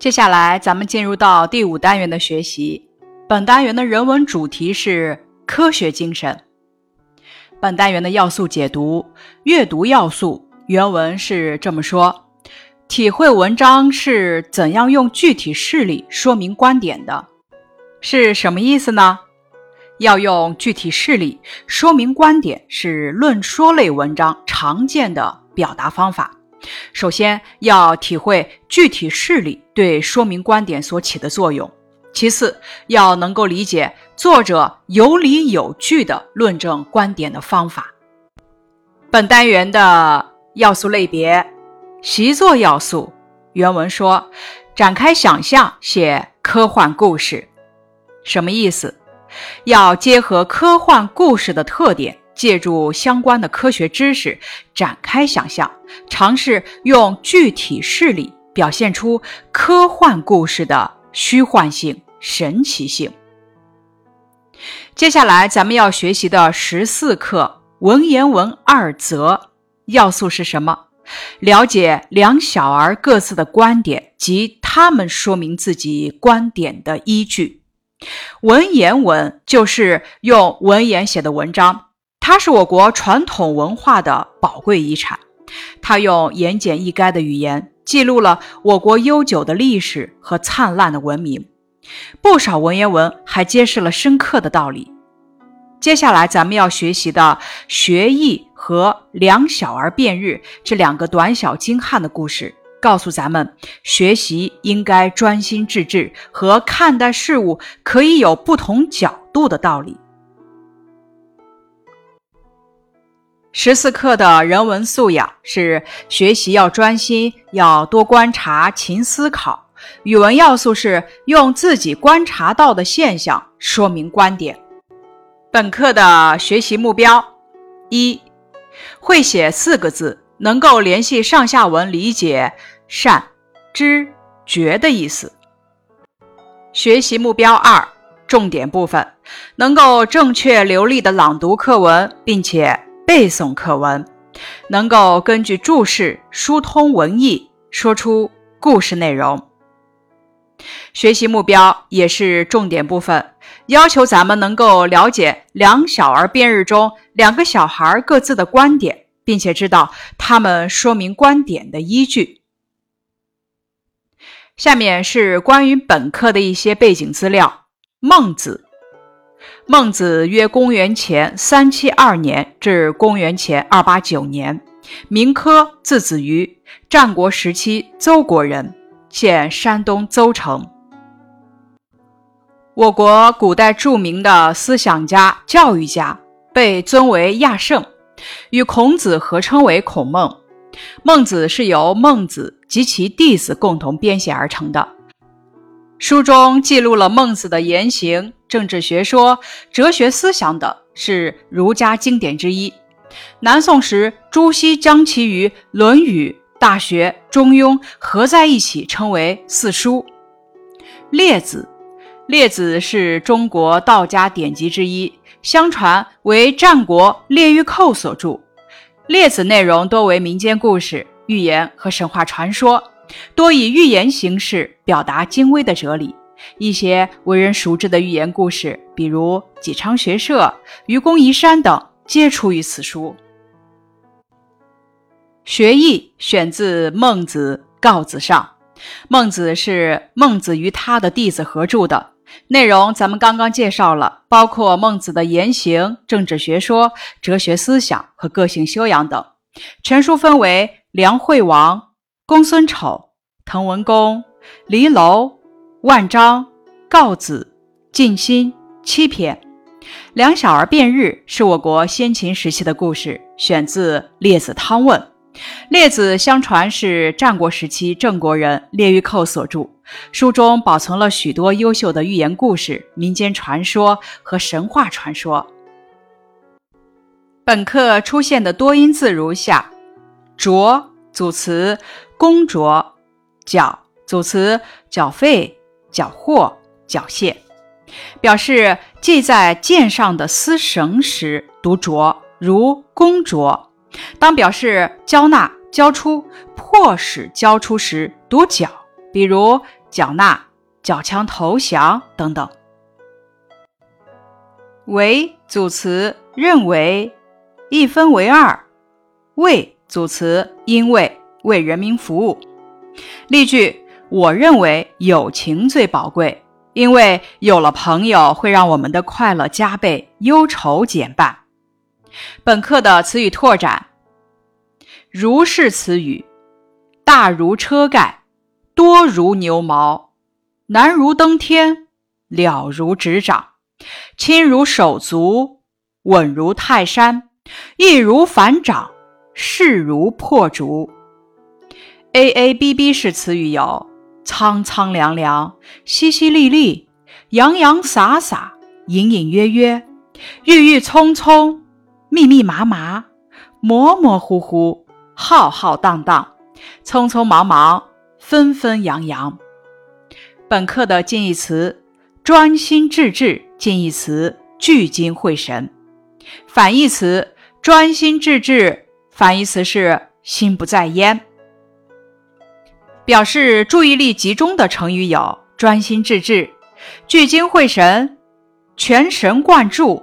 接下来，咱们进入到第五单元的学习。本单元的人文主题是科学精神。本单元的要素解读：阅读要素。原文是这么说：体会文章是怎样用具体事例说明观点的，是什么意思呢？要用具体事例说明观点，是论说类文章常见的表达方法。首先要体会具体事例对说明观点所起的作用，其次要能够理解作者有理有据的论证观点的方法。本单元的要素类别，习作要素。原文说：展开想象写科幻故事，什么意思？要结合科幻故事的特点。借助相关的科学知识展开想象，尝试用具体事例表现出科幻故事的虚幻性、神奇性。接下来咱们要学习的十四课文言文二则要素是什么？了解两小儿各自的观点及他们说明自己观点的依据。文言文就是用文言写的文章。它是我国传统文化的宝贵遗产，它用言简意赅的语言记录了我国悠久的历史和灿烂的文明。不少文言文还揭示了深刻的道理。接下来咱们要学习的《学艺》和《两小儿辩日》这两个短小精悍的故事，告诉咱们学习应该专心致志和看待事物可以有不同角度的道理。十四课的人文素养是学习要专心，要多观察、勤思考。语文要素是用自己观察到的现象说明观点。本课的学习目标：一、会写四个字，能够联系上下文理解“善、知、觉”的意思。学习目标二：重点部分，能够正确流利的朗读课文，并且。背诵课文，能够根据注释疏通文意，说出故事内容。学习目标也是重点部分，要求咱们能够了解两小儿辩日中两个小孩各自的观点，并且知道他们说明观点的依据。下面是关于本课的一些背景资料：孟子。孟子约公元前三七二年至公元前二八九年，名轲，字子瑜，战国时期邹国人，现山东邹城。我国古代著名的思想家、教育家，被尊为亚圣，与孔子合称为孔孟。孟子是由孟子及其弟子共同编写而成的。书中记录了孟子的言行、政治学说、哲学思想等，是儒家经典之一。南宋时，朱熹将其与《论语》《大学》《中庸》合在一起，称为四书。列子，列子是中国道家典籍之一，相传为战国列御寇所著。列子内容多为民间故事、寓言和神话传说。多以寓言形式表达精微的哲理，一些为人熟知的寓言故事，比如纪昌学社、愚公移山等，皆出于此书。学艺选自《孟子·告子上》，孟子是孟子与他的弟子合著的，内容咱们刚刚介绍了，包括孟子的言行、政治学说、哲学思想和个性修养等。全书分为梁惠王。公孙丑、滕文公、离娄、万章、告子、尽心七篇。两小儿辩日是我国先秦时期的故事，选自《列子汤问》。列子相传是战国时期郑国人列御寇所著，书中保存了许多优秀的寓言故事、民间传说和神话传说。本课出现的多音字如下：拙组词。公卓，缴组词缴费、缴获、缴械，表示系在剑上的丝绳时读着，如公卓；当表示交纳、交出、迫使交出时读缴，比如缴纳、缴枪投降等等。为组词，认为，一分为二。为组词，因为为人民服务。例句：我认为友情最宝贵，因为有了朋友会让我们的快乐加倍，忧愁减半。本课的词语拓展：如是词语，大如车盖，多如牛毛，难如登天，了如指掌。轻如手足，稳如泰山，易如反掌，势如破竹。a a b b 式词语有：苍苍凉凉、淅淅沥沥、洋洋洒洒、隐隐约约、郁郁葱葱、密密麻麻、模模糊糊、浩浩荡荡、匆匆忙忙、纷纷扬扬。本课的近义词：专心致志。近义词聚精会神，反义词专心致志，反义词是心不在焉。表示注意力集中的成语有专心致志、聚精会神、全神贯注、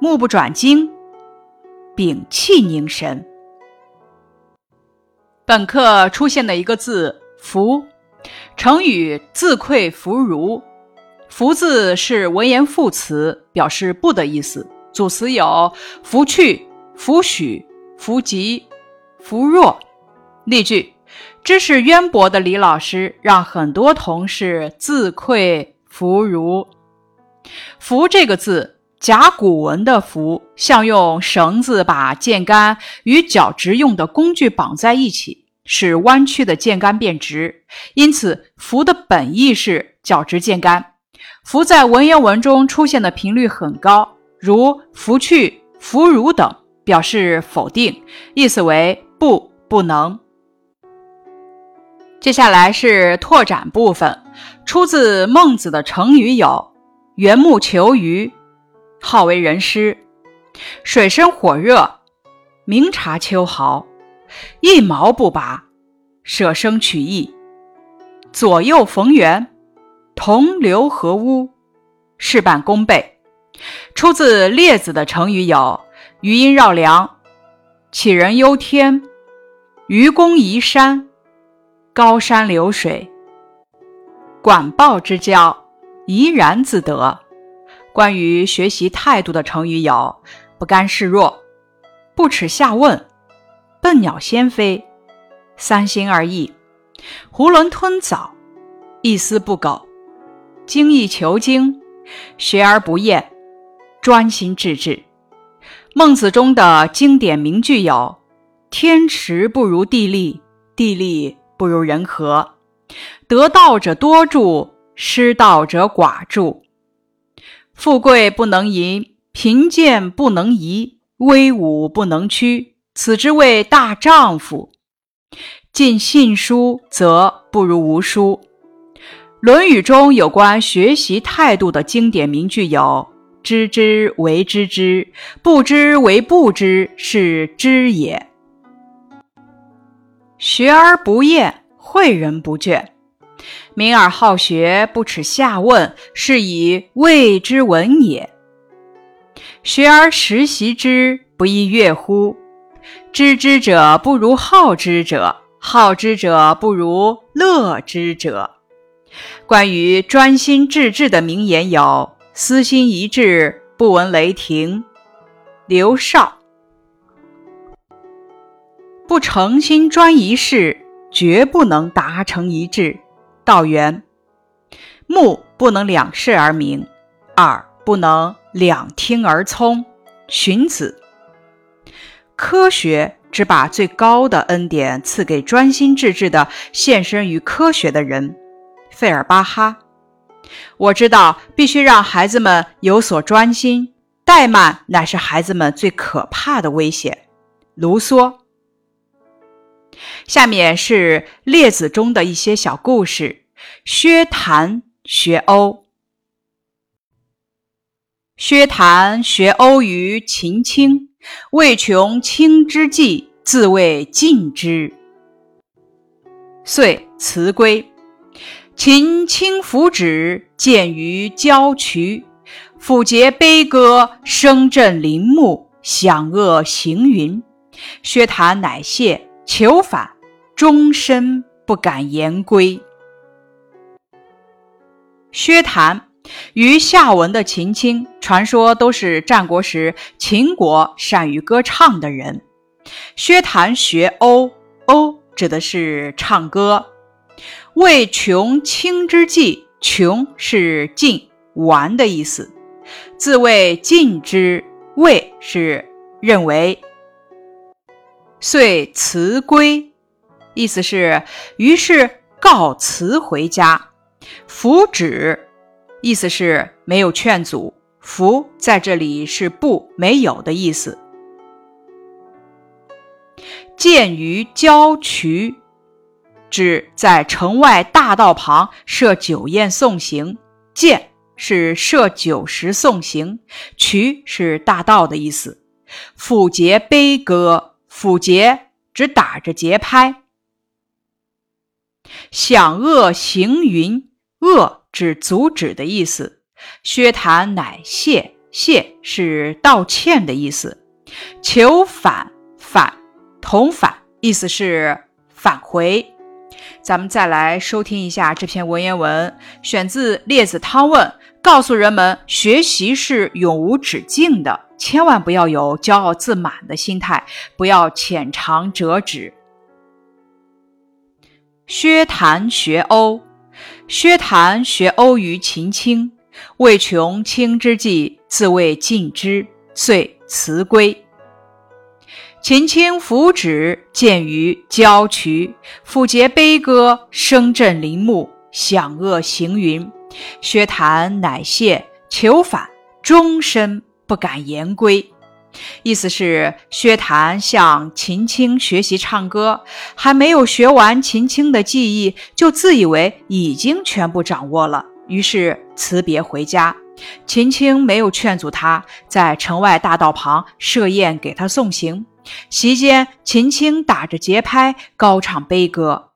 目不转睛、屏气凝神。本课出现的一个字“福”，成语自愧弗如。福字是文言副词，表示不的意思。组词有福去、福许、福吉、福弱。例句：知识渊博的李老师让很多同事自愧弗如。福这个字，甲骨文的福，像用绳子把箭杆与脚直用的工具绑在一起，使弯曲的箭杆变直。因此，福的本意是脚直箭杆。福在文言文中出现的频率很高，如福去、福如等，表示否定，意思为不、不能。接下来是拓展部分，出自孟子的成语有：缘木求鱼，好为人师；水深火热，明察秋毫；一毛不拔，舍生取义；左右逢源。同流合污，事半功倍。出自列子的成语有：余音绕梁、杞人忧天、愚公移山、高山流水、管鲍之交、怡然自得。关于学习态度的成语有：不甘示弱、不耻下问、笨鸟先飞、三心二意、囫囵吞枣、一丝不苟。精益求精，学而不厌，专心致志。孟子中的经典名句有：“天时不如地利，地利不如人和。得道者多助，失道者寡助。富贵不能淫，贫贱不能移，威武不能屈。此之谓大丈夫。尽信书，则不如无书。”《论语》中有关学习态度的经典名句有：“知之为知之，不知为不知，是知也。”学而不厌，诲人不倦；敏而好学，不耻下问，是以谓之文也。学而时习之，不亦说乎？知之者不如好之者，好之者不如乐之者。关于专心致志的名言有：“私心一致，不闻雷霆。”刘少。不诚心专一事，绝不能达成一致。道元。目不能两视而明，耳不能两听而聪。荀子。科学只把最高的恩典赐给专心致志的献身于科学的人。费尔巴哈，我知道必须让孩子们有所专心，怠慢乃是孩子们最可怕的危险。卢梭。下面是列子中的一些小故事。薛谭学欧，薛谭学欧于秦青，为穷青之计，自谓尽之。遂辞归。秦清抚指，见于郊渠。抚节悲歌，声震林木，响遏行云。薛谭乃谢，求返，终身不敢言归。薛谭与下文的秦青，传说都是战国时秦国善于歌唱的人。薛谭学欧，欧指的是唱歌。为穷卿之计，穷是尽完的意思。自谓尽之，谓是认为，遂辞归，意思是于是告辞回家。弗止，意思是没有劝阻。弗在这里是不没有的意思。见于郊渠，指在城外大道旁设酒宴送行。见。是设酒食送行，渠是大道的意思。抚节悲歌，抚节指打着节拍。响遏行云，遏指阻止的意思。薛谭乃谢，谢是道歉的意思。求返，返同返，意思是返回。咱们再来收听一下这篇文言文，选自《列子汤问》，告诉人们学习是永无止境的，千万不要有骄傲自满的心态，不要浅尝辄止。薛谭学欧，薛谭学欧于秦青，为穷卿之计，自谓尽之，遂辞归。秦青抚止，见于郊渠。抚节悲歌，声震林木，响遏行云。薛谭乃谢，求返，终身不敢言归。意思是，薛谭向秦青学习唱歌，还没有学完秦青的技艺，就自以为已经全部掌握了，于是辞别回家。秦青没有劝阻他，在城外大道旁设宴给他送行。席间，秦青打着节拍，高唱悲歌，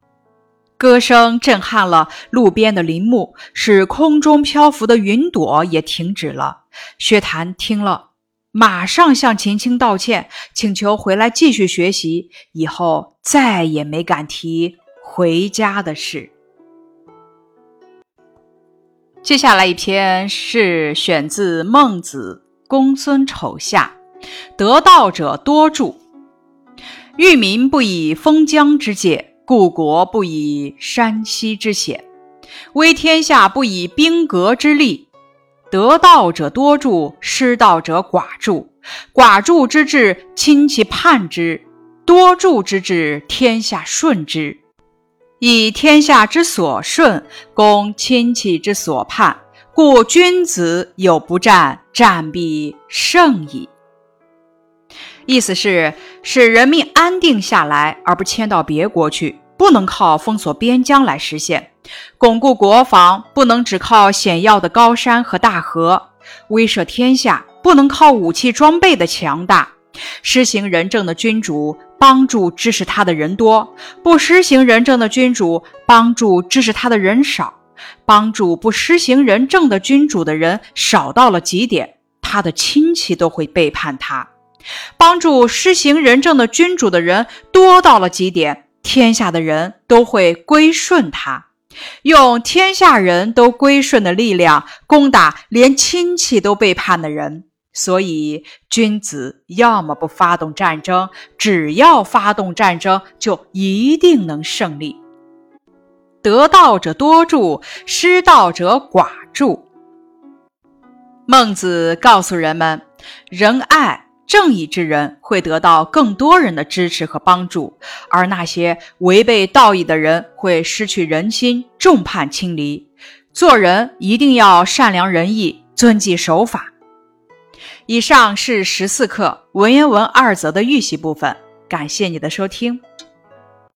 歌声震撼了路边的林木，使空中漂浮的云朵也停止了。薛谭听了，马上向秦青道歉，请求回来继续学习，以后再也没敢提回家的事。接下来一篇是选自《孟子·公孙丑下》。得道者多助。欲民不以封疆之界，故国不以山溪之险，威天下不以兵革之利。得道者多助，失道者寡助。寡助之至，亲戚叛之；多助之至，天下顺之。以天下之所顺，攻亲戚之所叛，故君子有不战，战必胜矣。意思是使人民安定下来，而不迁到别国去，不能靠封锁边疆来实现；巩固国防，不能只靠险要的高山和大河；威慑天下，不能靠武器装备的强大。施行仁政的君主，帮助支持他的人多；不施行仁政的君主，帮助支持他的人少。帮助不施行仁政的君主的人少到了极点，他的亲戚都会背叛他。帮助施行仁政的君主的人多到了极点，天下的人都会归顺他，用天下人都归顺的力量攻打连亲戚都背叛的人。所以，君子要么不发动战争，只要发动战争，就一定能胜利。得道者多助，失道者寡助。孟子告诉人们：仁爱。正义之人会得到更多人的支持和帮助，而那些违背道义的人会失去人心，众叛亲离。做人一定要善良仁义，遵纪守法。以上是十四课文言文二则的预习部分，感谢你的收听。